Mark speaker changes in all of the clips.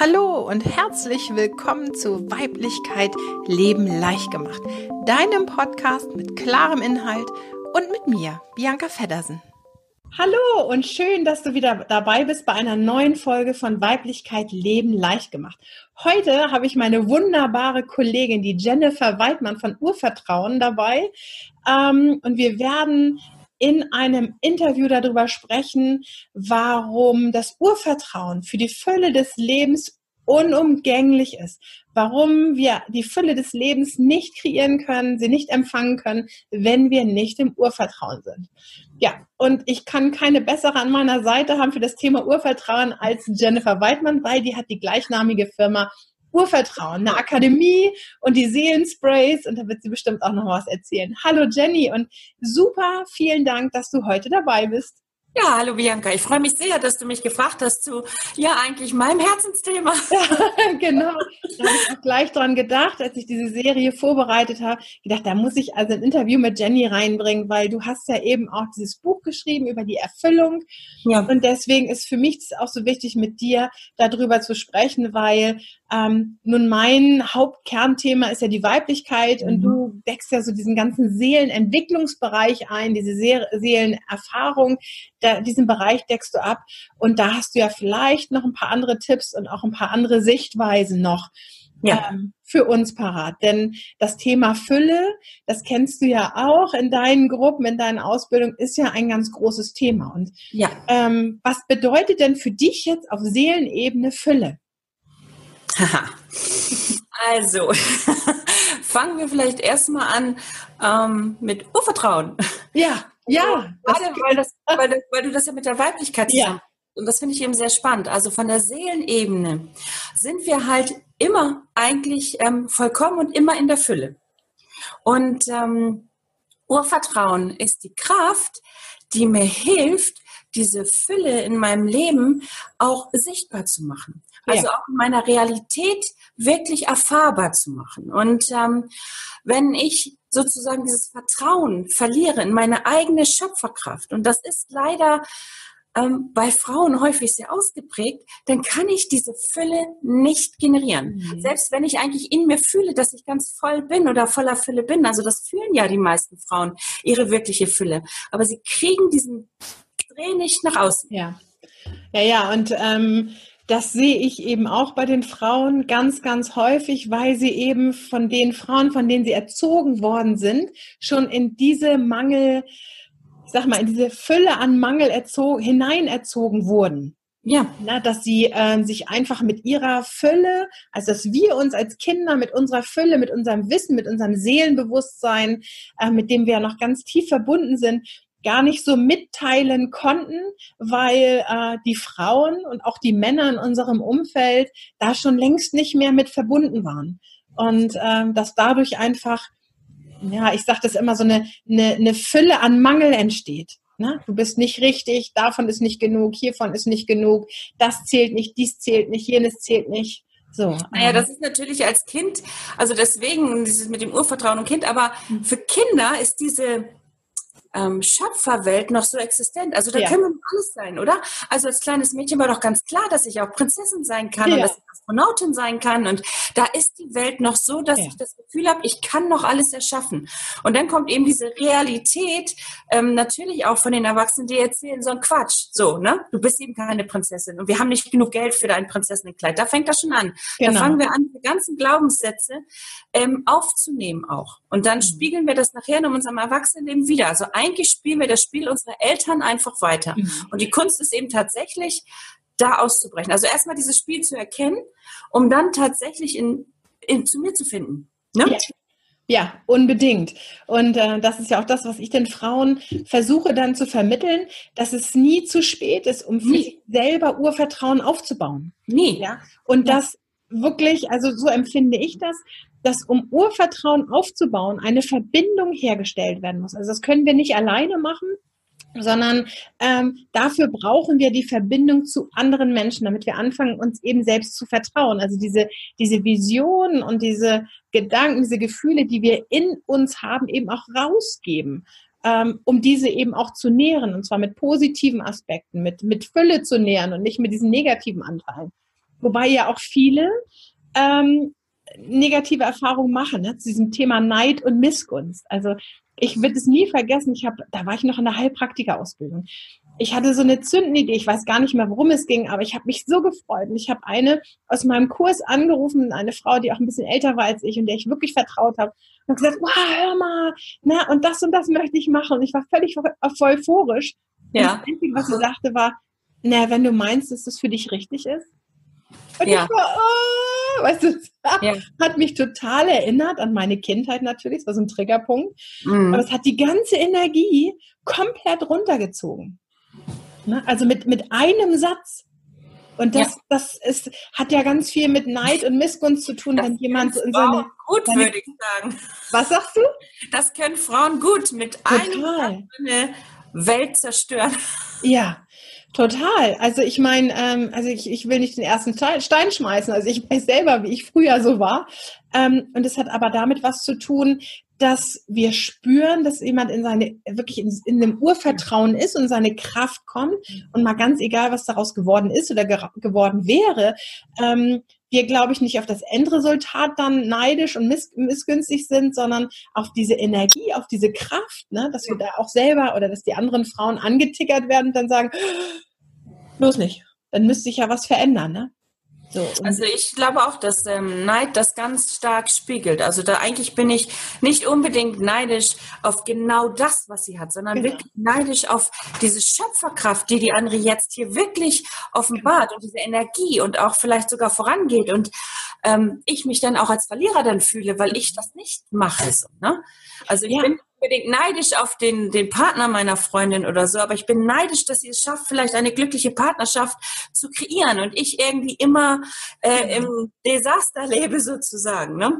Speaker 1: Hallo und herzlich willkommen zu Weiblichkeit Leben leicht gemacht, deinem Podcast mit klarem Inhalt und mit mir, Bianca Feddersen. Hallo und schön, dass du wieder dabei bist bei einer neuen Folge von Weiblichkeit Leben leicht gemacht. Heute habe ich meine wunderbare Kollegin, die Jennifer Weidmann von Urvertrauen dabei. Ähm, und wir werden in einem Interview darüber sprechen, warum das Urvertrauen für die Fülle des Lebens unumgänglich ist, warum wir die Fülle des Lebens nicht kreieren können, sie nicht empfangen können, wenn wir nicht im Urvertrauen sind. Ja, und ich kann keine bessere an meiner Seite haben für das Thema Urvertrauen als Jennifer Weidmann, weil die hat die gleichnamige Firma Urvertrauen, eine Akademie und die Seelensprays und da wird sie bestimmt auch noch was erzählen. Hallo Jenny und super, vielen Dank, dass du heute dabei bist.
Speaker 2: Ja, hallo Bianca. Ich freue mich sehr, dass du mich gefragt hast zu, ja, eigentlich meinem Herzensthema.
Speaker 1: Ja, genau. Da habe ich auch gleich dran gedacht, als ich diese Serie vorbereitet habe. gedacht, da muss ich also ein Interview mit Jenny reinbringen, weil du hast ja eben auch dieses Buch geschrieben über die Erfüllung. Ja. Und deswegen ist für mich es auch so wichtig, mit dir darüber zu sprechen, weil ähm, nun mein Hauptkernthema ist ja die Weiblichkeit mhm. und du deckst ja so diesen ganzen Seelenentwicklungsbereich ein, diese Seelenerfahrung da, diesen Bereich deckst du ab und da hast du ja vielleicht noch ein paar andere Tipps und auch ein paar andere Sichtweisen noch. Ja. Ähm, für uns parat. Denn das Thema Fülle, das kennst du ja auch in deinen Gruppen, in deinen Ausbildungen, ist ja ein ganz großes Thema. Und ja. ähm, was bedeutet denn für dich jetzt auf Seelenebene Fülle?
Speaker 2: also, fangen wir vielleicht erstmal an ähm, mit Urvertrauen.
Speaker 1: Ja. Ja,
Speaker 2: gerade weil, das, weil, weil, du das ja mit der Weiblichkeit. Ja. Und das finde ich eben sehr spannend. Also von der Seelenebene sind wir halt immer eigentlich ähm, vollkommen und immer in der Fülle. Und ähm, Urvertrauen ist die Kraft, die mir hilft, diese Fülle in meinem Leben auch sichtbar zu machen. Also ja. auch in meiner Realität wirklich erfahrbar zu machen. Und ähm, wenn ich sozusagen dieses Vertrauen verliere in meine eigene Schöpferkraft, und das ist leider ähm, bei Frauen häufig sehr ausgeprägt, dann kann ich diese Fülle nicht generieren. Mhm. Selbst wenn ich eigentlich in mir fühle, dass ich ganz voll bin oder voller Fülle bin, also das fühlen ja die meisten Frauen, ihre wirkliche Fülle, aber sie kriegen diesen Dreh nicht nach außen.
Speaker 1: Ja, ja, ja, und ähm, das sehe ich eben auch bei den Frauen ganz, ganz häufig, weil sie eben von den Frauen, von denen sie erzogen worden sind, schon in diese Mangel, ich sag mal, in diese Fülle an Mangel erzogen, hineinerzogen wurden. Ja. Na, dass sie äh, sich einfach mit ihrer Fülle, also dass wir uns als Kinder mit unserer Fülle, mit unserem Wissen, mit unserem Seelenbewusstsein, äh, mit dem wir noch ganz tief verbunden sind, gar nicht so mitteilen konnten, weil äh, die Frauen und auch die Männer in unserem Umfeld da schon längst nicht mehr mit verbunden waren. Und ähm, dass dadurch einfach, ja, ich sage das immer, so eine, eine, eine Fülle an Mangel entsteht. Ne? Du bist nicht richtig, davon ist nicht genug, hiervon ist nicht genug, das zählt nicht, dies zählt nicht, jenes zählt nicht. So.
Speaker 2: Naja, ähm. das ist natürlich als Kind, also deswegen dieses mit dem Urvertrauen und Kind, aber hm. für Kinder ist diese ähm, Schöpferwelt noch so existent. Also da ja. können wir alles sein, oder? Also als kleines Mädchen war doch ganz klar, dass ich auch Prinzessin sein kann ja. und dass ich Astronautin sein kann. Und da ist die Welt noch so, dass ja. ich das Gefühl habe, ich kann noch alles erschaffen. Und dann kommt eben diese Realität, ähm, natürlich auch von den Erwachsenen, die erzählen so ein Quatsch. So, ne? Du bist eben keine Prinzessin und wir haben nicht genug Geld für dein Prinzessinnenkleid. Da fängt das schon an. Genau. Da fangen wir an, die ganzen Glaubenssätze ähm, aufzunehmen auch. Und dann mhm. spiegeln wir das nachher in unserem Erwachsenenleben wieder. Also eigentlich spielen wir das Spiel unserer Eltern einfach weiter. Mhm. Und die Kunst ist eben tatsächlich, da auszubrechen. Also erstmal dieses Spiel zu erkennen, um dann tatsächlich in, in zu mir zu finden.
Speaker 1: Ne? Ja. Ja, unbedingt. Und äh, das ist ja auch das, was ich den Frauen versuche dann zu vermitteln, dass es nie zu spät ist, um für sich selber Urvertrauen aufzubauen. Nie. Ja. Und ja. das wirklich, also so empfinde ich das, dass um Urvertrauen aufzubauen, eine Verbindung hergestellt werden muss. Also das können wir nicht alleine machen, sondern ähm, dafür brauchen wir die Verbindung zu anderen Menschen, damit wir anfangen, uns eben selbst zu vertrauen. Also diese, diese Visionen und diese Gedanken, diese Gefühle, die wir in uns haben, eben auch rausgeben, ähm, um diese eben auch zu nähren, und zwar mit positiven Aspekten, mit, mit Fülle zu nähren und nicht mit diesen negativen Anteilen. Wobei ja auch viele ähm, negative Erfahrungen machen ne, zu diesem Thema Neid und Missgunst. Also ich werde es nie vergessen, ich habe, da war ich noch in der Heilpraktikerausbildung. Ich hatte so eine Zündidee, ich weiß gar nicht mehr, worum es ging, aber ich habe mich so gefreut. Und ich habe eine aus meinem Kurs angerufen, eine Frau, die auch ein bisschen älter war als ich und der ich wirklich vertraut habe, und gesagt, wow, hör mal, na, und das und das möchte ich machen. Und ich war völlig euphorisch. Ja. Und das Einzige, was sie sagte, war, na, wenn du meinst, dass das für dich richtig ist. Und ja. ich war, oh, weißt du, ja. hat mich total erinnert an meine Kindheit natürlich, das war so ein Triggerpunkt. Mhm. Aber es hat die ganze Energie komplett runtergezogen. Ne? Also mit, mit einem Satz. Und das, ja. das ist, hat ja ganz viel mit Neid und Missgunst zu tun,
Speaker 2: das
Speaker 1: wenn jemand
Speaker 2: in seine. Gut, seine, würde ich sagen.
Speaker 1: Was sagst du?
Speaker 2: Das können Frauen gut mit Total. einem eine Welt zerstören.
Speaker 1: Ja, Total. Also ich meine, ähm, also ich, ich will nicht den ersten Stein schmeißen. Also ich weiß selber, wie ich früher so war. Ähm, und es hat aber damit was zu tun, dass wir spüren, dass jemand in seine, wirklich in, in dem Urvertrauen ist und seine Kraft kommt und mal ganz egal, was daraus geworden ist oder ge geworden wäre, ähm, wir, glaube ich, nicht auf das Endresultat dann neidisch und miss missgünstig sind, sondern auf diese Energie, auf diese Kraft, ne? dass wir da auch selber oder dass die anderen Frauen angetickert werden und dann sagen, bloß nicht, dann müsste sich ja was verändern. Ne?
Speaker 2: So, also ich glaube auch, dass ähm, Neid das ganz stark spiegelt. Also da eigentlich bin ich nicht unbedingt neidisch auf genau das, was sie hat, sondern genau. wirklich neidisch auf diese Schöpferkraft, die die andere jetzt hier wirklich offenbart und diese Energie und auch vielleicht sogar vorangeht und ähm, ich mich dann auch als Verlierer dann fühle, weil ich das nicht mache. So, ne? Also ich ja. bin unbedingt neidisch auf den, den Partner meiner Freundin oder so, aber ich bin neidisch, dass sie es schafft, vielleicht eine glückliche Partnerschaft zu kreieren und ich irgendwie immer äh, im Desaster lebe sozusagen. Ne?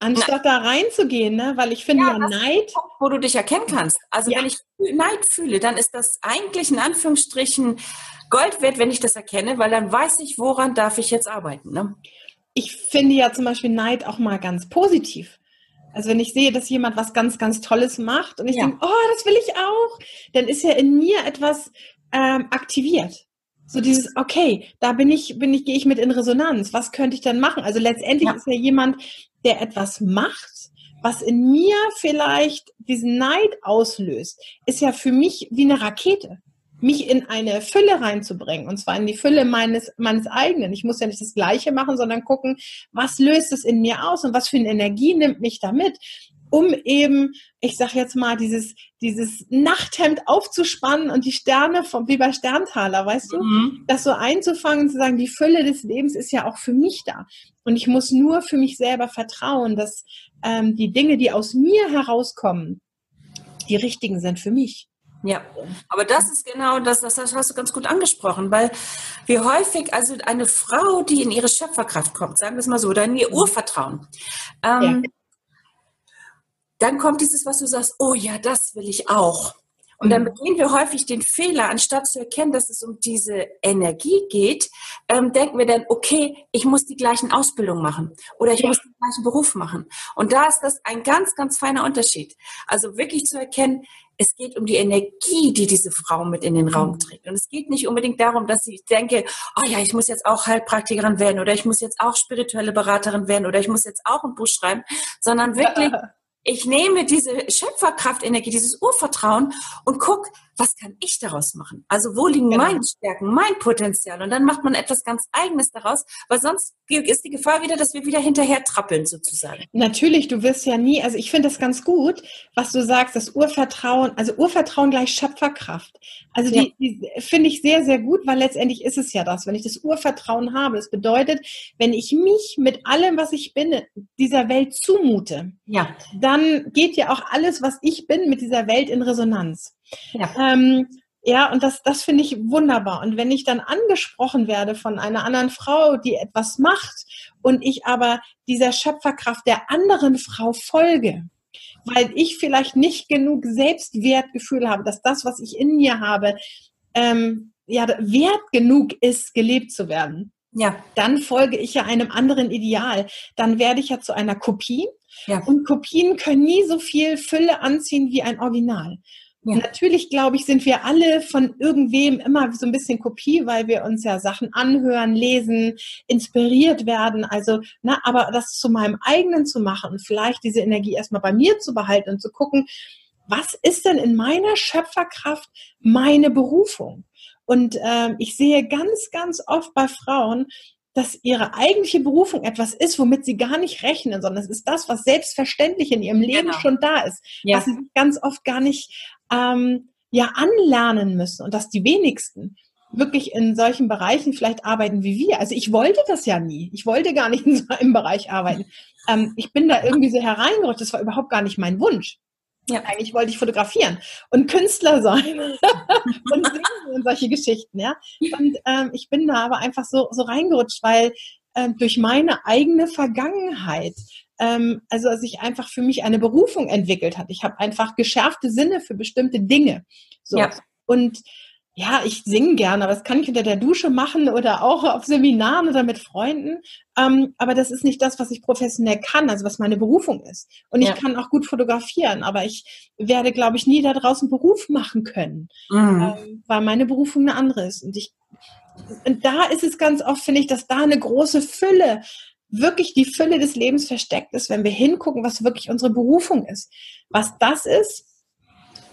Speaker 1: Anstatt Na, da reinzugehen, ne? weil ich finde ja, ja Neid.
Speaker 2: Punkt, wo du dich erkennen kannst. Also ja. wenn ich Neid fühle, dann ist das eigentlich in Anführungsstrichen Gold wert, wenn ich das erkenne, weil dann weiß ich, woran darf ich jetzt arbeiten. Ne?
Speaker 1: Ich finde ja zum Beispiel Neid auch mal ganz positiv. Also wenn ich sehe, dass jemand was ganz, ganz Tolles macht und ich ja. denke, oh, das will ich auch, dann ist ja in mir etwas ähm, aktiviert. So dieses, okay, da bin ich, bin ich, gehe ich mit in Resonanz. Was könnte ich dann machen? Also letztendlich ja. ist ja jemand, der etwas macht, was in mir vielleicht diesen Neid auslöst, ist ja für mich wie eine Rakete mich in eine Fülle reinzubringen, und zwar in die Fülle meines, meines eigenen. Ich muss ja nicht das Gleiche machen, sondern gucken, was löst es in mir aus und was für eine Energie nimmt mich damit, um eben, ich sag jetzt mal, dieses, dieses Nachthemd aufzuspannen und die Sterne vom, wie bei Sterntaler, weißt du, mhm. das so einzufangen und zu sagen, die Fülle des Lebens ist ja auch für mich da. Und ich muss nur für mich selber vertrauen, dass ähm, die Dinge, die aus mir herauskommen, die richtigen sind für mich.
Speaker 2: Ja, aber das ist genau das, das hast du ganz gut angesprochen, weil wie häufig, also eine Frau, die in ihre Schöpferkraft kommt, sagen wir es mal so, oder in ihr Urvertrauen, ähm, ja. dann kommt dieses, was du sagst, oh ja, das will ich auch. Und dann mhm. begehen wir häufig den Fehler, anstatt zu erkennen, dass es um diese Energie geht, ähm, denken wir dann, okay, ich muss die gleichen Ausbildungen machen oder ich ja. muss den gleichen Beruf machen. Und da ist das ein ganz, ganz feiner Unterschied. Also wirklich zu erkennen, es geht um die Energie, die diese Frau mit in den Raum mhm. trägt. Und es geht nicht unbedingt darum, dass ich denke, oh ja, ich muss jetzt auch Heilpraktikerin werden oder ich muss jetzt auch spirituelle Beraterin werden oder ich muss jetzt auch ein Buch schreiben, sondern wirklich ich nehme diese Schöpferkraftenergie, dieses Urvertrauen und guck, was kann ich daraus machen? Also wo liegen genau. meine Stärken, mein Potenzial? Und dann macht man etwas ganz Eigenes daraus, weil sonst ist die Gefahr wieder, dass wir wieder hinterher trappeln sozusagen.
Speaker 1: Natürlich, du wirst ja nie, also ich finde das ganz gut, was du sagst, das Urvertrauen, also Urvertrauen gleich Schöpferkraft. Also die, ja. die finde ich sehr, sehr gut, weil letztendlich ist es ja das, wenn ich das Urvertrauen habe. Das bedeutet, wenn ich mich mit allem, was ich bin, dieser Welt zumute, ja. dann geht ja auch alles, was ich bin, mit dieser Welt in Resonanz. Ja. Ähm, ja, und das, das finde ich wunderbar. Und wenn ich dann angesprochen werde von einer anderen Frau, die etwas macht und ich aber dieser Schöpferkraft der anderen Frau folge, weil ich vielleicht nicht genug Selbstwertgefühl habe, dass das, was ich in mir habe, ähm, ja, wert genug ist, gelebt zu werden. Ja. Dann folge ich ja einem anderen Ideal. Dann werde ich ja zu einer Kopie. Ja. Und Kopien können nie so viel Fülle anziehen wie ein Original. Ja. Natürlich, glaube ich, sind wir alle von irgendwem immer so ein bisschen Kopie, weil wir uns ja Sachen anhören, lesen, inspiriert werden. Also, na, aber das zu meinem eigenen zu machen und vielleicht diese Energie erstmal bei mir zu behalten und zu gucken, was ist denn in meiner Schöpferkraft meine Berufung? Und äh, ich sehe ganz, ganz oft bei Frauen, dass ihre eigentliche Berufung etwas ist, womit sie gar nicht rechnen, sondern es ist das, was selbstverständlich in ihrem Leben genau. schon da ist, ja. was sie ganz oft gar nicht ähm, ja anlernen müssen und dass die wenigsten wirklich in solchen Bereichen vielleicht arbeiten wie wir. Also ich wollte das ja nie. Ich wollte gar nicht in so einem Bereich arbeiten. Ähm, ich bin da irgendwie so hereingerutscht. Das war überhaupt gar nicht mein Wunsch. Ja. Eigentlich wollte ich fotografieren und Künstler sein und singen und solche Geschichten, ja. Und ähm, ich bin da aber einfach so, so reingerutscht, weil ähm, durch meine eigene Vergangenheit, ähm, also als ich einfach für mich eine Berufung entwickelt hat. Ich habe einfach geschärfte Sinne für bestimmte Dinge. So. Ja. Und ja, ich singe gerne, aber das kann ich unter der Dusche machen oder auch auf Seminaren oder mit Freunden. Ähm, aber das ist nicht das, was ich professionell kann, also was meine Berufung ist. Und ich ja. kann auch gut fotografieren, aber ich werde, glaube ich, nie da draußen Beruf machen können, mhm. ähm, weil meine Berufung eine andere ist. Und ich, und da ist es ganz oft, finde ich, dass da eine große Fülle wirklich die Fülle des Lebens versteckt ist, wenn wir hingucken, was wirklich unsere Berufung ist. Was das ist,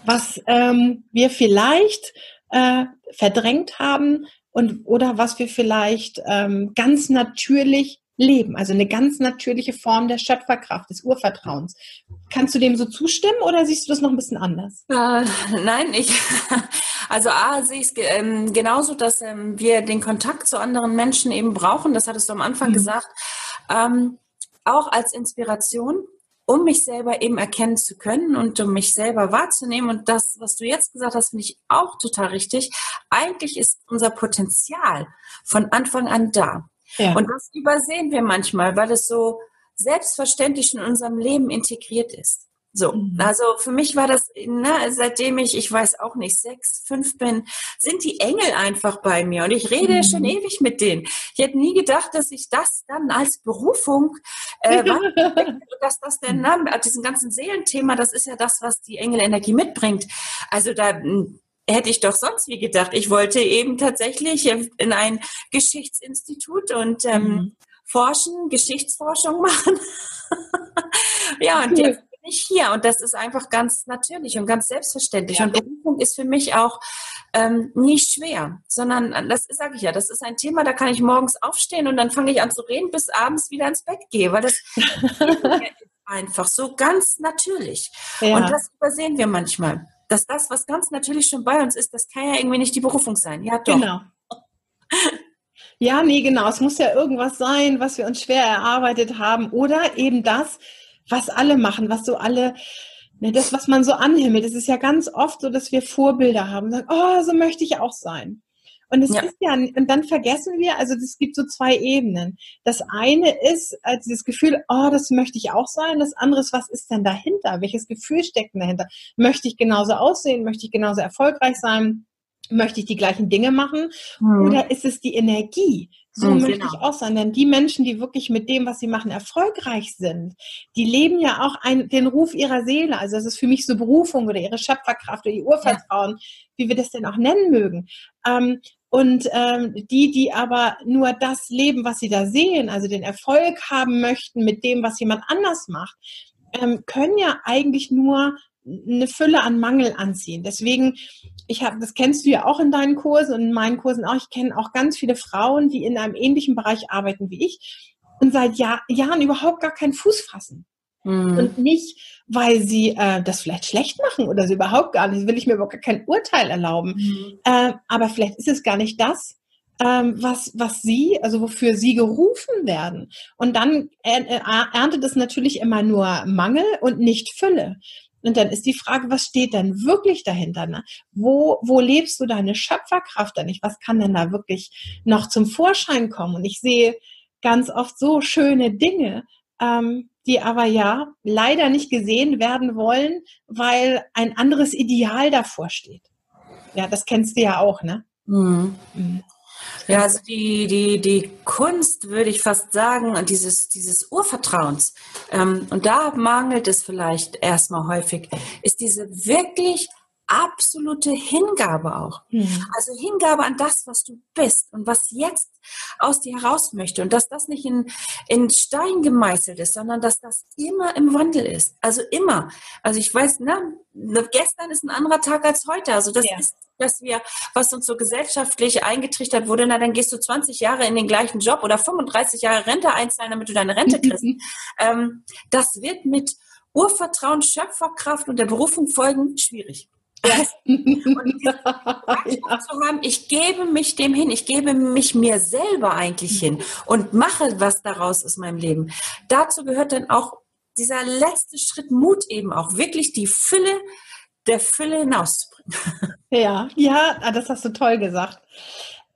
Speaker 1: was ähm, wir vielleicht äh, verdrängt haben und oder was wir vielleicht ähm, ganz natürlich leben, also eine ganz natürliche Form der Schöpferkraft, des Urvertrauens. Kannst du dem so zustimmen oder siehst du das noch ein bisschen anders?
Speaker 2: Äh, nein, ich, also A, sehe ich es ähm, genauso, dass ähm, wir den Kontakt zu anderen Menschen eben brauchen, das hattest du am Anfang mhm. gesagt, ähm, auch als Inspiration um mich selber eben erkennen zu können und um mich selber wahrzunehmen. Und das, was du jetzt gesagt hast, finde ich auch total richtig. Eigentlich ist unser Potenzial von Anfang an da. Ja. Und das übersehen wir manchmal, weil es so selbstverständlich in unserem Leben integriert ist. So, mhm. also für mich war das, ne, seitdem ich, ich weiß auch nicht, sechs, fünf bin, sind die Engel einfach bei mir und ich rede mhm. schon ewig mit denen. Ich hätte nie gedacht, dass ich das dann als Berufung, äh, dass das denn, ne, diesen ganzen Seelenthema, das ist ja das, was die Engelenergie mitbringt. Also da hm, hätte ich doch sonst wie gedacht. Ich wollte eben tatsächlich in ein Geschichtsinstitut und ähm, mhm. forschen, Geschichtsforschung machen. ja, und cool nicht hier. Und das ist einfach ganz natürlich und ganz selbstverständlich. Ja. Und Berufung ist für mich auch ähm, nicht schwer, sondern das sage ich ja, das ist ein Thema, da kann ich morgens aufstehen und dann fange ich an zu reden, bis abends wieder ins Bett gehe, weil das ist einfach so ganz natürlich. Ja. Und das übersehen wir manchmal. Dass das, was ganz natürlich schon bei uns ist, das kann ja irgendwie nicht die Berufung sein. Ja, doch. Genau.
Speaker 1: Ja, nee, genau. Es muss ja irgendwas sein, was wir uns schwer erarbeitet haben. Oder eben das, was alle machen, was so alle, ne, das, was man so anhimmelt. Es ist ja ganz oft so, dass wir Vorbilder haben und sagen, oh, so möchte ich auch sein. Und es ja. ist ja, und dann vergessen wir, also es gibt so zwei Ebenen. Das eine ist äh, dieses Gefühl, oh, das möchte ich auch sein. Das andere ist, was ist denn dahinter? Welches Gefühl steckt denn dahinter? Möchte ich genauso aussehen? Möchte ich genauso erfolgreich sein? Möchte ich die gleichen Dinge machen? Mhm. Oder ist es die Energie? So mhm, möchte genau. ich auch sein. Denn die Menschen, die wirklich mit dem, was sie machen, erfolgreich sind, die leben ja auch ein, den Ruf ihrer Seele. Also das ist für mich so Berufung oder ihre Schöpferkraft oder ihr Urvertrauen, ja. wie wir das denn auch nennen mögen. Ähm, und ähm, die, die aber nur das leben, was sie da sehen, also den Erfolg haben möchten mit dem, was jemand anders macht, ähm, können ja eigentlich nur eine Fülle an Mangel anziehen. Deswegen, ich habe, das kennst du ja auch in deinen Kursen und in meinen Kursen auch. Ich kenne auch ganz viele Frauen, die in einem ähnlichen Bereich arbeiten wie ich und seit Jahr, Jahren überhaupt gar keinen Fuß fassen. Mhm. Und nicht, weil sie äh, das vielleicht schlecht machen oder so überhaupt gar nicht. Will ich mir überhaupt gar kein Urteil erlauben. Mhm. Äh, aber vielleicht ist es gar nicht das, ähm, was, was sie, also wofür sie gerufen werden. Und dann erntet es natürlich immer nur Mangel und nicht Fülle. Und dann ist die Frage, was steht denn wirklich dahinter? Ne? Wo, wo lebst du deine Schöpferkraft denn nicht? Was kann denn da wirklich noch zum Vorschein kommen? Und ich sehe ganz oft so schöne Dinge, ähm, die aber ja leider nicht gesehen werden wollen, weil ein anderes Ideal davor steht. Ja, das kennst du ja auch, ne? Mhm.
Speaker 2: Mhm. Ja, also die, die, die Kunst, würde ich fast sagen, und dieses, dieses Urvertrauens, ähm, und da mangelt es vielleicht erstmal häufig, ist diese wirklich absolute Hingabe auch. Mhm. Also Hingabe an das, was du bist und was jetzt aus dir heraus möchte. Und dass das nicht in, in Stein gemeißelt ist, sondern dass das immer im Wandel ist. Also immer. Also ich weiß, ne, ne gestern ist ein anderer Tag als heute. Also das ja. ist dass wir, was uns so gesellschaftlich eingetrichtert wurde, na dann gehst du 20 Jahre in den gleichen Job oder 35 Jahre Rente einzahlen, damit du deine Rente kriegst. ähm, das wird mit Urvertrauen, Schöpferkraft und der Berufung folgen schwierig. Ja. und ja. zu haben, ich gebe mich dem hin, ich gebe mich mir selber eigentlich hin und mache was daraus aus meinem Leben. Dazu gehört dann auch dieser letzte Schritt Mut eben auch, wirklich die Fülle der Fülle hinauszubringen.
Speaker 1: Ja, ja, ah, das hast du toll gesagt.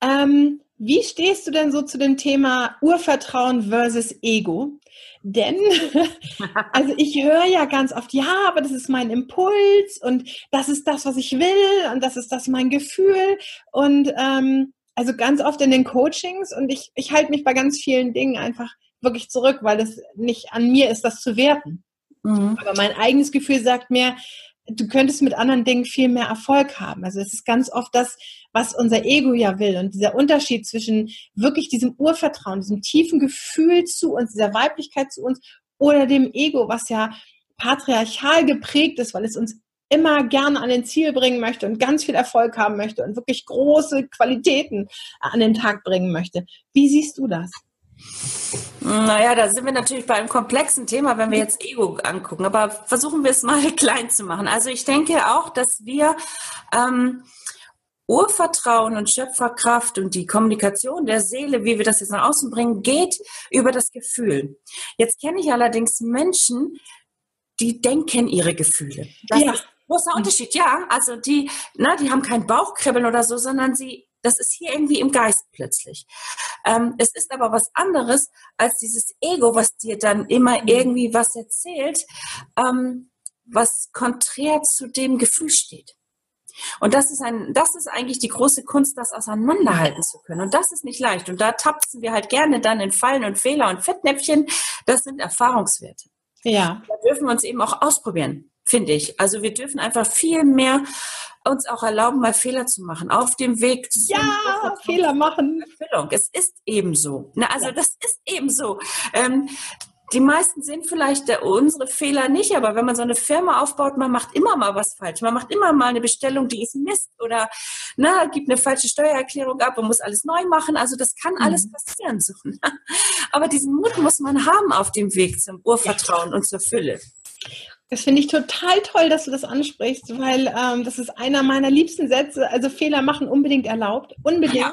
Speaker 1: Ähm, wie stehst du denn so zu dem Thema Urvertrauen versus Ego? Denn, also ich höre ja ganz oft, ja, aber das ist mein Impuls und das ist das, was ich will und das ist das mein Gefühl und ähm, also ganz oft in den Coachings und ich, ich halte mich bei ganz vielen Dingen einfach wirklich zurück, weil es nicht an mir ist, das zu werten. Mhm. Aber mein eigenes Gefühl sagt mir, du könntest mit anderen Dingen viel mehr Erfolg haben. Also es ist ganz oft das, was unser Ego ja will. Und dieser Unterschied zwischen wirklich diesem Urvertrauen, diesem tiefen Gefühl zu uns, dieser Weiblichkeit zu uns oder dem Ego, was ja patriarchal geprägt ist, weil es uns immer gerne an den Ziel bringen möchte und ganz viel Erfolg haben möchte und wirklich große Qualitäten an den Tag bringen möchte. Wie siehst du das?
Speaker 2: Naja, da sind wir natürlich bei einem komplexen Thema, wenn wir jetzt Ego angucken. Aber versuchen wir es mal klein zu machen. Also ich denke auch, dass wir ähm, Urvertrauen und Schöpferkraft und die Kommunikation der Seele, wie wir das jetzt nach außen bringen, geht über das Gefühl. Jetzt kenne ich allerdings Menschen, die denken ihre Gefühle. Das ja. ist ein großer Unterschied, ja. Also die, na, die haben kein Bauchkribbeln oder so, sondern sie das ist hier irgendwie im Geist plötzlich. Ähm, es ist aber was anderes als dieses Ego, was dir dann immer mhm. irgendwie was erzählt, ähm, was konträr zu dem Gefühl steht. Und das ist ein, das ist eigentlich die große Kunst, das auseinanderhalten zu können. Und das ist nicht leicht. Und da tapsen wir halt gerne dann in Fallen und Fehler und Fettnäpfchen. Das sind Erfahrungswerte. Ja. Da dürfen wir uns eben auch ausprobieren, finde ich. Also wir dürfen einfach viel mehr uns auch erlauben, mal Fehler zu machen. Auf dem Weg
Speaker 1: zu Ja, Fehler machen.
Speaker 2: Erfüllung. Es ist eben so. Na, also ja. das ist eben so. Ähm, die meisten sind vielleicht der, unsere Fehler nicht, aber wenn man so eine Firma aufbaut, man macht immer mal was falsch. Man macht immer mal eine Bestellung, die ist Mist oder na, gibt eine falsche Steuererklärung ab und muss alles neu machen. Also das kann alles mhm. passieren. So, ne? Aber diesen Mut muss man haben auf dem Weg zum Urvertrauen ja. und zur Fülle.
Speaker 1: Das finde ich total toll, dass du das ansprichst, weil ähm, das ist einer meiner liebsten Sätze. Also Fehler machen unbedingt erlaubt, unbedingt. Ja.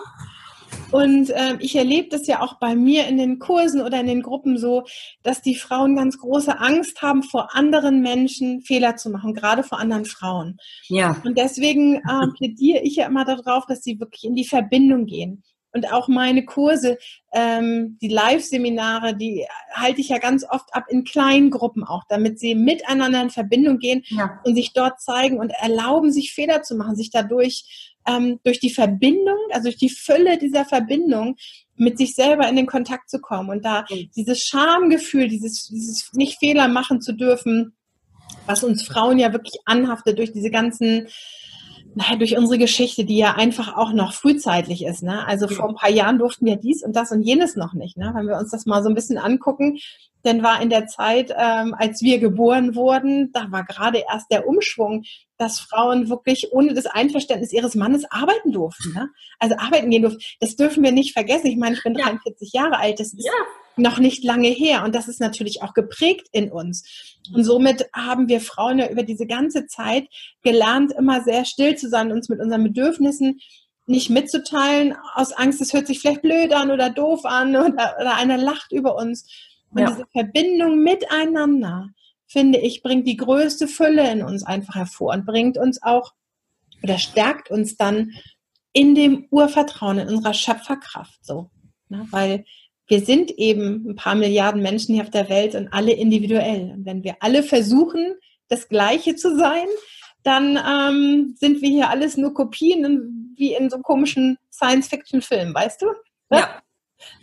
Speaker 1: Und äh, ich erlebe das ja auch bei mir in den Kursen oder in den Gruppen so, dass die Frauen ganz große Angst haben, vor anderen Menschen Fehler zu machen, gerade vor anderen Frauen. Ja. Und deswegen äh, plädiere ich ja immer darauf, dass sie wirklich in die Verbindung gehen und auch meine Kurse, ähm, die Live-Seminare, die halte ich ja ganz oft ab in kleinen Gruppen auch, damit sie miteinander in Verbindung gehen ja. und sich dort zeigen und erlauben, sich Fehler zu machen, sich dadurch ähm, durch die Verbindung, also durch die Fülle dieser Verbindung mit sich selber in den Kontakt zu kommen und da mhm. dieses Schamgefühl, dieses, dieses nicht Fehler machen zu dürfen, was uns Frauen ja wirklich anhaftet durch diese ganzen naja, durch unsere Geschichte, die ja einfach auch noch frühzeitig ist. Ne? Also ja. vor ein paar Jahren durften wir dies und das und jenes noch nicht. Ne? Wenn wir uns das mal so ein bisschen angucken, dann war in der Zeit, ähm, als wir geboren wurden, da war gerade erst der Umschwung, dass Frauen wirklich ohne das Einverständnis ihres Mannes arbeiten durften. Ne? Also arbeiten gehen durften. Das dürfen wir nicht vergessen. Ich meine, ich bin ja. 43 Jahre alt. Das ist ja. Noch nicht lange her. Und das ist natürlich auch geprägt in uns. Und somit haben wir Frauen ja über diese ganze Zeit gelernt, immer sehr still zu sein, uns mit unseren Bedürfnissen nicht mitzuteilen, aus Angst, es hört sich vielleicht blöd an oder doof an oder, oder einer lacht über uns. Und ja. diese Verbindung miteinander, finde ich, bringt die größte Fülle in uns einfach hervor und bringt uns auch oder stärkt uns dann in dem Urvertrauen, in unserer Schöpferkraft so. Ne? Weil wir sind eben ein paar Milliarden Menschen hier auf der Welt und alle individuell. Und wenn wir alle versuchen, das Gleiche zu sein, dann ähm, sind wir hier alles nur Kopien wie in so komischen Science-Fiction-Filmen, weißt du?
Speaker 2: Ja.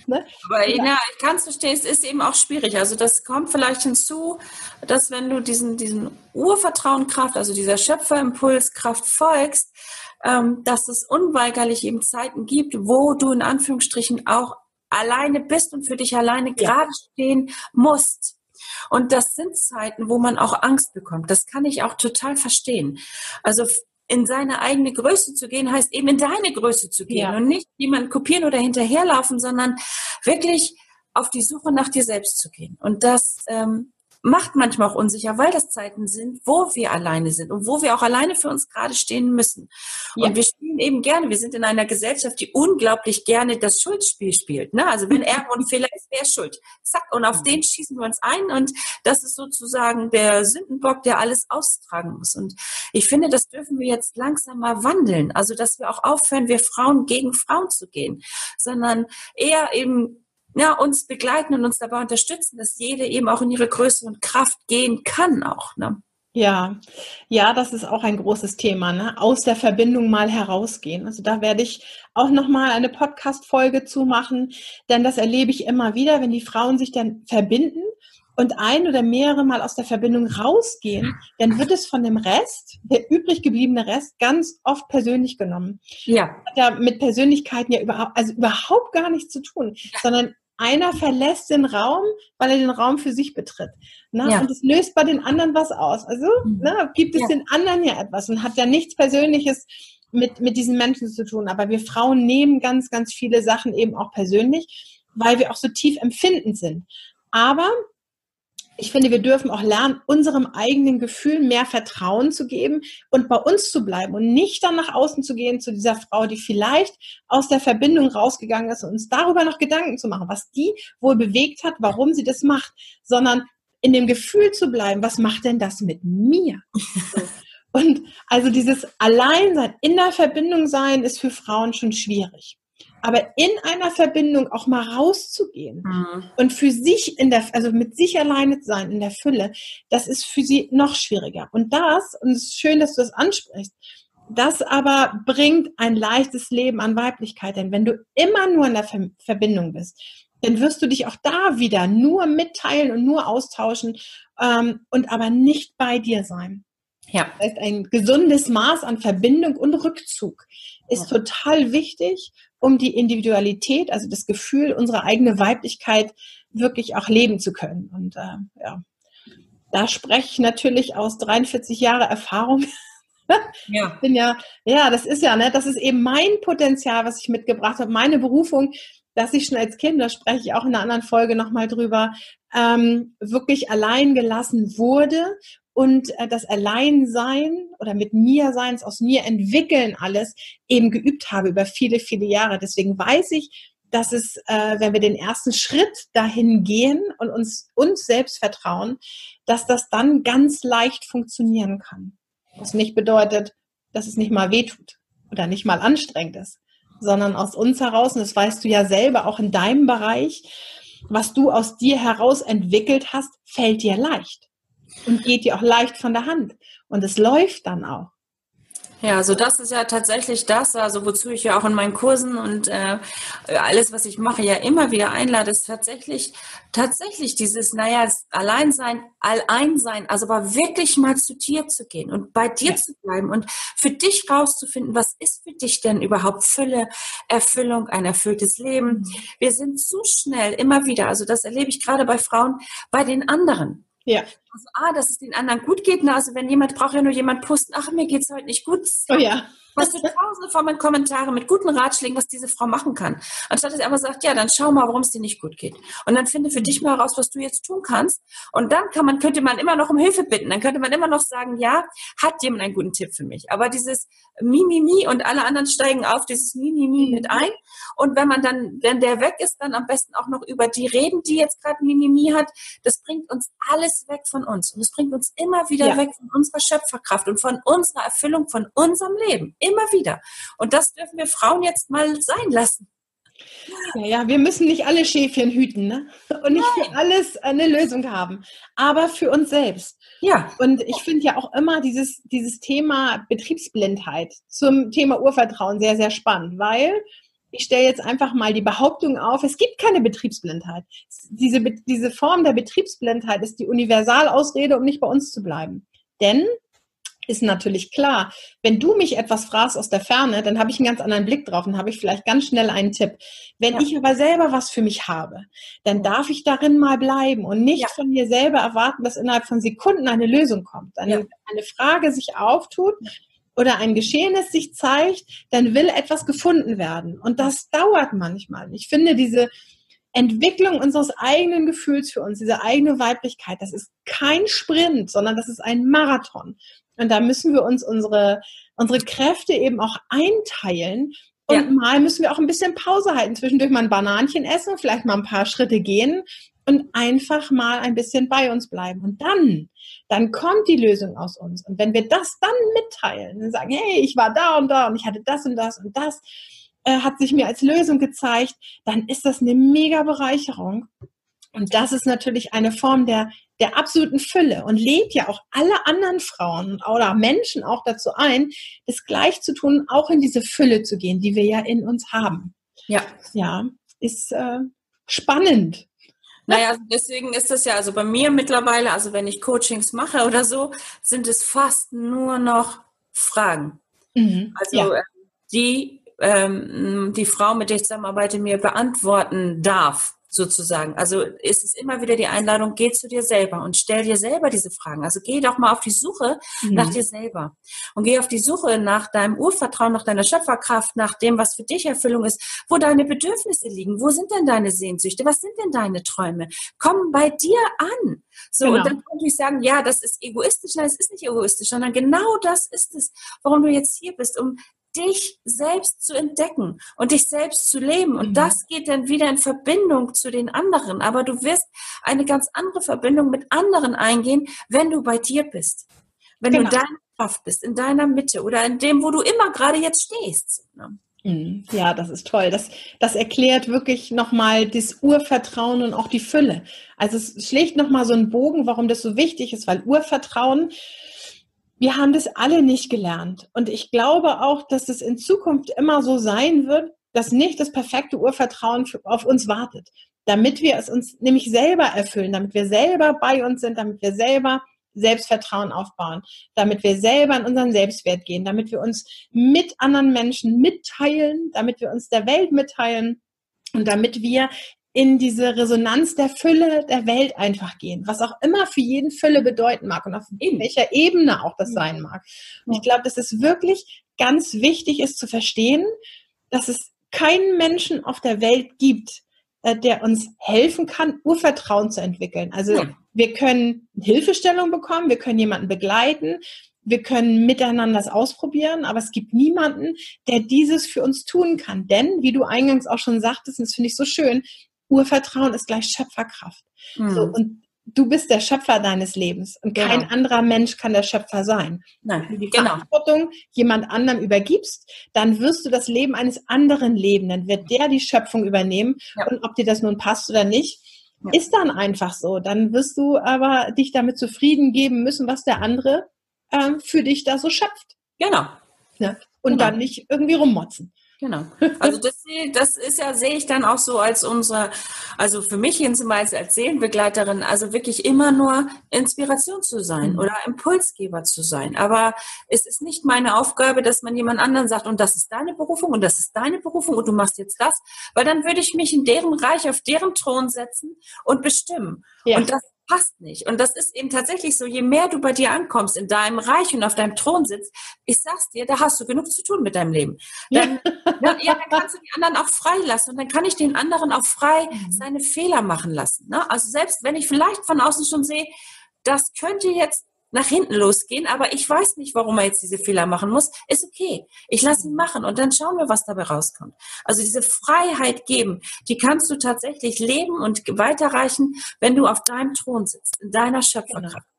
Speaker 2: Ne? Aber ja. ja, ich kann es verstehen, es ist eben auch schwierig. Also das kommt vielleicht hinzu, dass wenn du diesen, diesen Urvertrauenkraft, also dieser Schöpferimpulskraft folgst, ähm, dass es unweigerlich eben Zeiten gibt, wo du in Anführungsstrichen auch alleine bist und für dich alleine ja. gerade stehen musst. Und das sind Zeiten, wo man auch Angst bekommt. Das kann ich auch total verstehen. Also in seine eigene Größe zu gehen, heißt eben in deine Größe zu gehen ja. und nicht jemand kopieren oder hinterherlaufen, sondern wirklich auf die Suche nach dir selbst zu gehen. Und das ähm, macht manchmal auch unsicher, weil das Zeiten sind, wo wir alleine sind und wo wir auch alleine für uns gerade stehen müssen. Ja. Und wir spielen eben gerne, wir sind in einer Gesellschaft, die unglaublich gerne das Schuldspiel spielt. Ne? Also wenn irgendwo ein Fehler ist, wer ist schuld? Zack, und auf den schießen wir uns ein und das ist sozusagen der Sündenbock, der alles austragen muss. Und ich finde, das dürfen wir jetzt langsam mal wandeln. Also dass wir auch aufhören, wir Frauen gegen Frauen zu gehen, sondern eher eben ja, uns begleiten und uns dabei unterstützen, dass jede eben auch in ihre Größe und Kraft gehen kann auch. Ne?
Speaker 1: Ja, ja, das ist auch ein großes Thema, ne? Aus der Verbindung mal herausgehen. Also da werde ich auch nochmal eine Podcast-Folge zu machen, denn das erlebe ich immer wieder, wenn die Frauen sich dann verbinden und ein oder mehrere Mal aus der Verbindung rausgehen, dann wird es von dem Rest, der übrig gebliebene Rest, ganz oft persönlich genommen. Ja. Hat ja mit Persönlichkeiten ja überhaupt, also überhaupt gar nichts zu tun, sondern einer verlässt den Raum, weil er den Raum für sich betritt. Ne? Ja. Und es löst bei den anderen was aus. Also mhm. ne, gibt es ja. den anderen ja etwas und hat ja nichts Persönliches mit, mit diesen Menschen zu tun. Aber wir Frauen nehmen ganz, ganz viele Sachen eben auch persönlich, weil wir auch so tief empfindend sind. Aber ich finde, wir dürfen auch lernen, unserem eigenen Gefühl mehr Vertrauen zu geben und bei uns zu bleiben und nicht dann nach außen zu gehen zu dieser Frau, die vielleicht aus der Verbindung rausgegangen ist und uns darüber noch Gedanken zu machen, was die wohl bewegt hat, warum sie das macht, sondern in dem Gefühl zu bleiben, was macht denn das mit mir? Und also dieses Alleinsein, in der Verbindung sein, ist für Frauen schon schwierig. Aber in einer Verbindung auch mal rauszugehen mhm. und für sich in der, also mit sich alleine zu sein in der Fülle, das ist für sie noch schwieriger. Und das, und es ist schön, dass du das ansprichst, das aber bringt ein leichtes Leben an Weiblichkeit. Denn wenn du immer nur in der Ver Verbindung bist, dann wirst du dich auch da wieder nur mitteilen und nur austauschen ähm, und aber nicht bei dir sein. Ja. Das heißt, ein gesundes Maß an Verbindung und Rückzug ist ja. total wichtig um die Individualität, also das Gefühl, unsere eigene Weiblichkeit wirklich auch leben zu können. Und äh, ja, da spreche ich natürlich aus 43 Jahre Erfahrung. Ja. Ich bin ja, ja, das ist ja, ne, das ist eben mein Potenzial, was ich mitgebracht habe, meine Berufung, dass ich schon als Kind, da spreche ich auch in einer anderen Folge nochmal drüber, ähm, wirklich allein gelassen wurde und äh, das Alleinsein oder mit mir sein, aus mir entwickeln alles eben geübt habe über viele, viele Jahre. Deswegen weiß ich, dass es, äh, wenn wir den ersten Schritt dahin gehen und uns uns selbst vertrauen, dass das dann ganz leicht funktionieren kann. Was nicht bedeutet, dass es nicht mal wehtut oder nicht mal anstrengend ist, sondern aus uns heraus, und das weißt du ja selber auch in deinem Bereich, was du aus dir heraus entwickelt hast, fällt dir leicht und geht dir auch leicht von der Hand. Und es läuft dann auch.
Speaker 2: Ja, also das ist ja tatsächlich das, also wozu ich ja auch in meinen Kursen und äh, alles, was ich mache, ja immer wieder einlade, ist tatsächlich, tatsächlich dieses, naja, Alleinsein, Alleinsein, also aber wirklich mal zu dir zu gehen und bei dir ja. zu bleiben und für dich rauszufinden, was ist für dich denn überhaupt Fülle, Erfüllung, ein erfülltes Leben. Mhm. Wir sind zu schnell immer wieder, also das erlebe ich gerade bei Frauen, bei den anderen. Ja. Also, ah, dass es den anderen gut geht. Na, also wenn jemand braucht ja nur jemand posten, ach, mir geht es heute nicht gut.
Speaker 1: Oh ja.
Speaker 2: Weißt du, tausende von meinen Kommentaren mit guten Ratschlägen, was diese Frau machen kann. Anstatt dass sie einfach sagt, ja, dann schau mal, warum es dir nicht gut geht. Und dann finde für dich mal heraus, was du jetzt tun kannst. Und dann kann man, könnte man immer noch um Hilfe bitten. Dann könnte man immer noch sagen, ja, hat jemand einen guten Tipp für mich. Aber dieses Mimimi und alle anderen steigen auf dieses Mimimi mit ein. Und wenn man dann, wenn der weg ist, dann am besten auch noch über die reden, die jetzt gerade Mimimi hat. Das bringt uns alles weg von uns. Und es bringt uns immer wieder ja. weg von unserer Schöpferkraft und von unserer Erfüllung, von unserem Leben. Immer wieder. Und das dürfen wir Frauen jetzt mal sein lassen.
Speaker 1: Ja, ja, wir müssen nicht alle Schäfchen hüten ne? und nicht Nein. für alles eine Lösung haben, aber für uns selbst. Ja. Und ich finde ja auch immer dieses, dieses Thema Betriebsblindheit zum Thema Urvertrauen sehr, sehr spannend, weil ich stelle jetzt einfach mal die Behauptung auf, es gibt keine Betriebsblindheit. Diese, diese Form der Betriebsblindheit ist die Universalausrede, um nicht bei uns zu bleiben. Denn ist natürlich klar, wenn du mich etwas fragst aus der Ferne, dann habe ich einen ganz anderen Blick drauf und habe ich vielleicht ganz schnell einen Tipp. Wenn ja. ich aber selber was für mich habe, dann darf ich darin mal bleiben und nicht ja. von mir selber erwarten, dass innerhalb von Sekunden eine Lösung kommt, eine, ja. eine Frage sich auftut oder ein Geschehnis sich zeigt, dann will etwas gefunden werden. Und das dauert manchmal. Ich finde diese Entwicklung unseres eigenen Gefühls für uns, diese eigene Weiblichkeit, das ist kein Sprint, sondern das ist ein Marathon. Und da müssen wir uns unsere, unsere Kräfte eben auch einteilen. Und ja. mal müssen wir auch ein bisschen Pause halten, zwischendurch mal ein Bananchen essen, vielleicht mal ein paar Schritte gehen und einfach mal ein bisschen bei uns bleiben. Und dann, dann kommt die Lösung aus uns. Und wenn wir das dann mitteilen und sagen, hey, ich war da und da und ich hatte das und das und das, äh, hat sich mir als Lösung gezeigt, dann ist das eine mega Bereicherung. Und das ist natürlich eine Form der, der absoluten Fülle und lädt ja auch alle anderen Frauen oder Menschen auch dazu ein, das gleich zu tun, auch in diese Fülle zu gehen, die wir ja in uns haben. Ja. Ja, ist äh, spannend.
Speaker 2: Naja, also deswegen ist das ja, also bei mir mittlerweile, also wenn ich Coachings mache oder so, sind es fast nur noch Fragen. Mhm, also ja. Ähm, die ähm, die Frau, mit der ich zusammenarbeite, mir beantworten darf sozusagen. Also ist es immer wieder die Einladung, geh zu dir selber und stell dir selber diese Fragen. Also geh doch mal auf die Suche mhm. nach dir selber und geh auf die Suche nach deinem Urvertrauen, nach deiner Schöpferkraft, nach dem, was für dich Erfüllung ist, wo deine Bedürfnisse liegen, wo sind denn deine Sehnsüchte, was sind denn deine Träume? Komm bei dir an. So, genau. und dann könnte ich sagen, ja, das ist egoistisch. Nein, es ist nicht egoistisch, sondern genau das ist es, warum du jetzt hier bist, um dich selbst zu entdecken und dich selbst zu leben. Und mhm. das geht dann wieder in Verbindung zu den anderen. Aber du wirst eine ganz andere Verbindung mit anderen eingehen, wenn du bei dir bist. Wenn genau. du in deiner Kraft bist, in deiner Mitte oder in dem, wo du immer gerade jetzt stehst. Ne?
Speaker 1: Mhm. Ja, das ist toll. Das, das erklärt wirklich nochmal das Urvertrauen und auch die Fülle. Also es schlägt nochmal so einen Bogen, warum das so wichtig ist, weil Urvertrauen wir haben das alle nicht gelernt. Und ich glaube auch, dass es in Zukunft immer so sein wird, dass nicht das perfekte Urvertrauen auf uns wartet. Damit wir es uns nämlich selber erfüllen, damit wir selber bei uns sind, damit wir selber Selbstvertrauen aufbauen, damit wir selber in unseren Selbstwert gehen, damit wir uns mit anderen Menschen mitteilen, damit wir uns der Welt mitteilen und damit wir in diese Resonanz der Fülle der Welt einfach gehen, was auch immer für jeden Fülle bedeuten mag und auf welcher Ebene auch das sein mag. Und ich glaube, dass es wirklich ganz wichtig ist zu verstehen, dass es keinen Menschen auf der Welt gibt, äh, der uns helfen kann, Urvertrauen zu entwickeln. Also ja. wir können Hilfestellung bekommen, wir können jemanden begleiten, wir können miteinander das ausprobieren, aber es gibt niemanden, der dieses für uns tun kann. Denn, wie du eingangs auch schon sagtest, und das finde ich so schön, Urvertrauen ist gleich Schöpferkraft. Mhm. So, und du bist der Schöpfer deines Lebens und genau. kein anderer Mensch kann der Schöpfer sein. Nein, Wenn du die genau. Verantwortung jemand anderem übergibst, dann wirst du das Leben eines anderen leben. Dann wird der die Schöpfung übernehmen. Ja. Und ob dir das nun passt oder nicht, ja. ist dann einfach so. Dann wirst du aber dich damit zufrieden geben müssen, was der andere äh, für dich da so schöpft.
Speaker 2: Genau.
Speaker 1: Ja. Und genau. dann nicht irgendwie rummotzen.
Speaker 2: Genau. Also das, das ist ja, sehe ich dann auch so als unsere, also für mich Beispiel als Seelenbegleiterin, also wirklich immer nur Inspiration zu sein mhm. oder Impulsgeber zu sein. Aber es ist nicht meine Aufgabe, dass man jemand anderen sagt, und das ist deine Berufung und das ist deine Berufung und du machst jetzt das, weil dann würde ich mich in deren Reich auf deren Thron setzen und bestimmen. Ja. Und das passt nicht. Und das ist eben tatsächlich so, je mehr du bei dir ankommst, in deinem Reich und auf deinem Thron sitzt, ich sag's dir, da hast du genug zu tun mit deinem Leben. Dann, ja. dann, ja, dann kannst du die anderen auch frei lassen und dann kann ich den anderen auch frei mhm. seine Fehler machen lassen. Ne? Also selbst wenn ich vielleicht von außen schon sehe, das könnte jetzt nach hinten losgehen, aber ich weiß nicht, warum er jetzt diese Fehler machen muss. Ist okay. Ich lasse ihn machen und dann schauen wir, was dabei rauskommt. Also diese Freiheit geben, die kannst du tatsächlich leben und weiterreichen, wenn du auf deinem Thron sitzt, in deiner Schöpferkraft. Genau.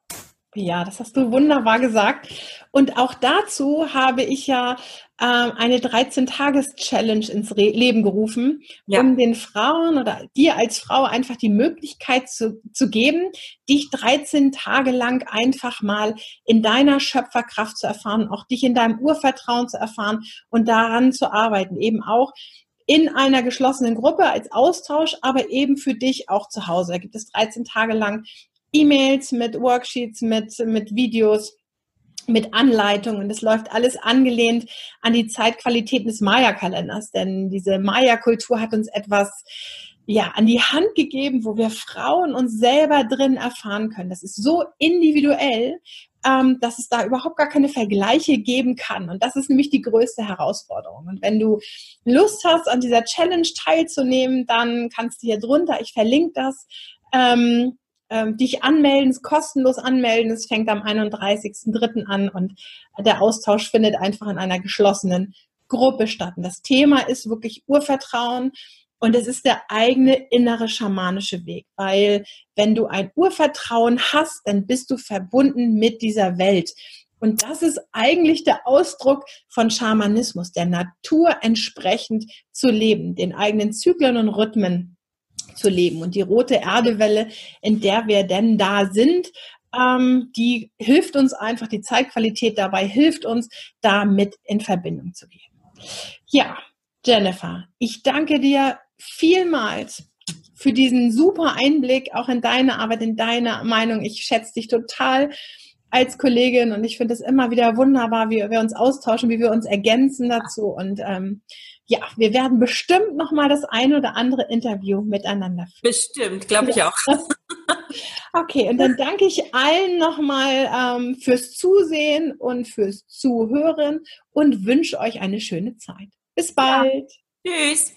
Speaker 1: Ja, das hast du wunderbar gesagt. Und auch dazu habe ich ja äh, eine 13-Tages-Challenge ins Re Leben gerufen, ja. um den Frauen oder dir als Frau einfach die Möglichkeit zu, zu geben, dich 13 Tage lang einfach mal in deiner Schöpferkraft zu erfahren, auch dich in deinem Urvertrauen zu erfahren und daran zu arbeiten, eben auch in einer geschlossenen Gruppe als Austausch, aber eben für dich auch zu Hause. Da gibt es 13 Tage lang E-Mails mit Worksheets, mit, mit Videos, mit Anleitungen. Das läuft alles angelehnt an die Zeitqualitäten des Maya-Kalenders, denn diese Maya-Kultur hat uns etwas ja, an die Hand gegeben, wo wir Frauen uns selber drin erfahren können. Das ist so individuell, ähm, dass es da überhaupt gar keine Vergleiche geben kann. Und das ist nämlich die größte Herausforderung. Und wenn du Lust hast, an dieser Challenge teilzunehmen, dann kannst du hier drunter, ich verlinke das, ähm, ähm, dich anmelden, kostenlos anmelden. Es fängt am 31.03. an und der Austausch findet einfach in einer geschlossenen Gruppe statt. Und das Thema ist wirklich Urvertrauen und es ist der eigene innere schamanische Weg, weil wenn du ein Urvertrauen hast, dann bist du verbunden mit dieser Welt. Und das ist eigentlich der Ausdruck von Schamanismus, der Natur entsprechend zu leben, den eigenen Zyklen und Rhythmen zu leben. Und die rote Erdewelle, in der wir denn da sind, ähm, die hilft uns einfach, die Zeitqualität dabei hilft uns, damit in Verbindung zu gehen. Ja, Jennifer, ich danke dir vielmals für diesen super Einblick auch in deine Arbeit, in deine Meinung. Ich schätze dich total als Kollegin und ich finde es immer wieder wunderbar, wie wir uns austauschen, wie wir uns ergänzen dazu und ähm, ja, wir werden bestimmt noch mal das ein oder andere Interview miteinander führen.
Speaker 2: Bestimmt, glaube ich auch.
Speaker 1: okay, und dann danke ich allen noch mal ähm, fürs Zusehen und fürs Zuhören und wünsche euch eine schöne Zeit. Bis bald.
Speaker 2: Ja. Tschüss.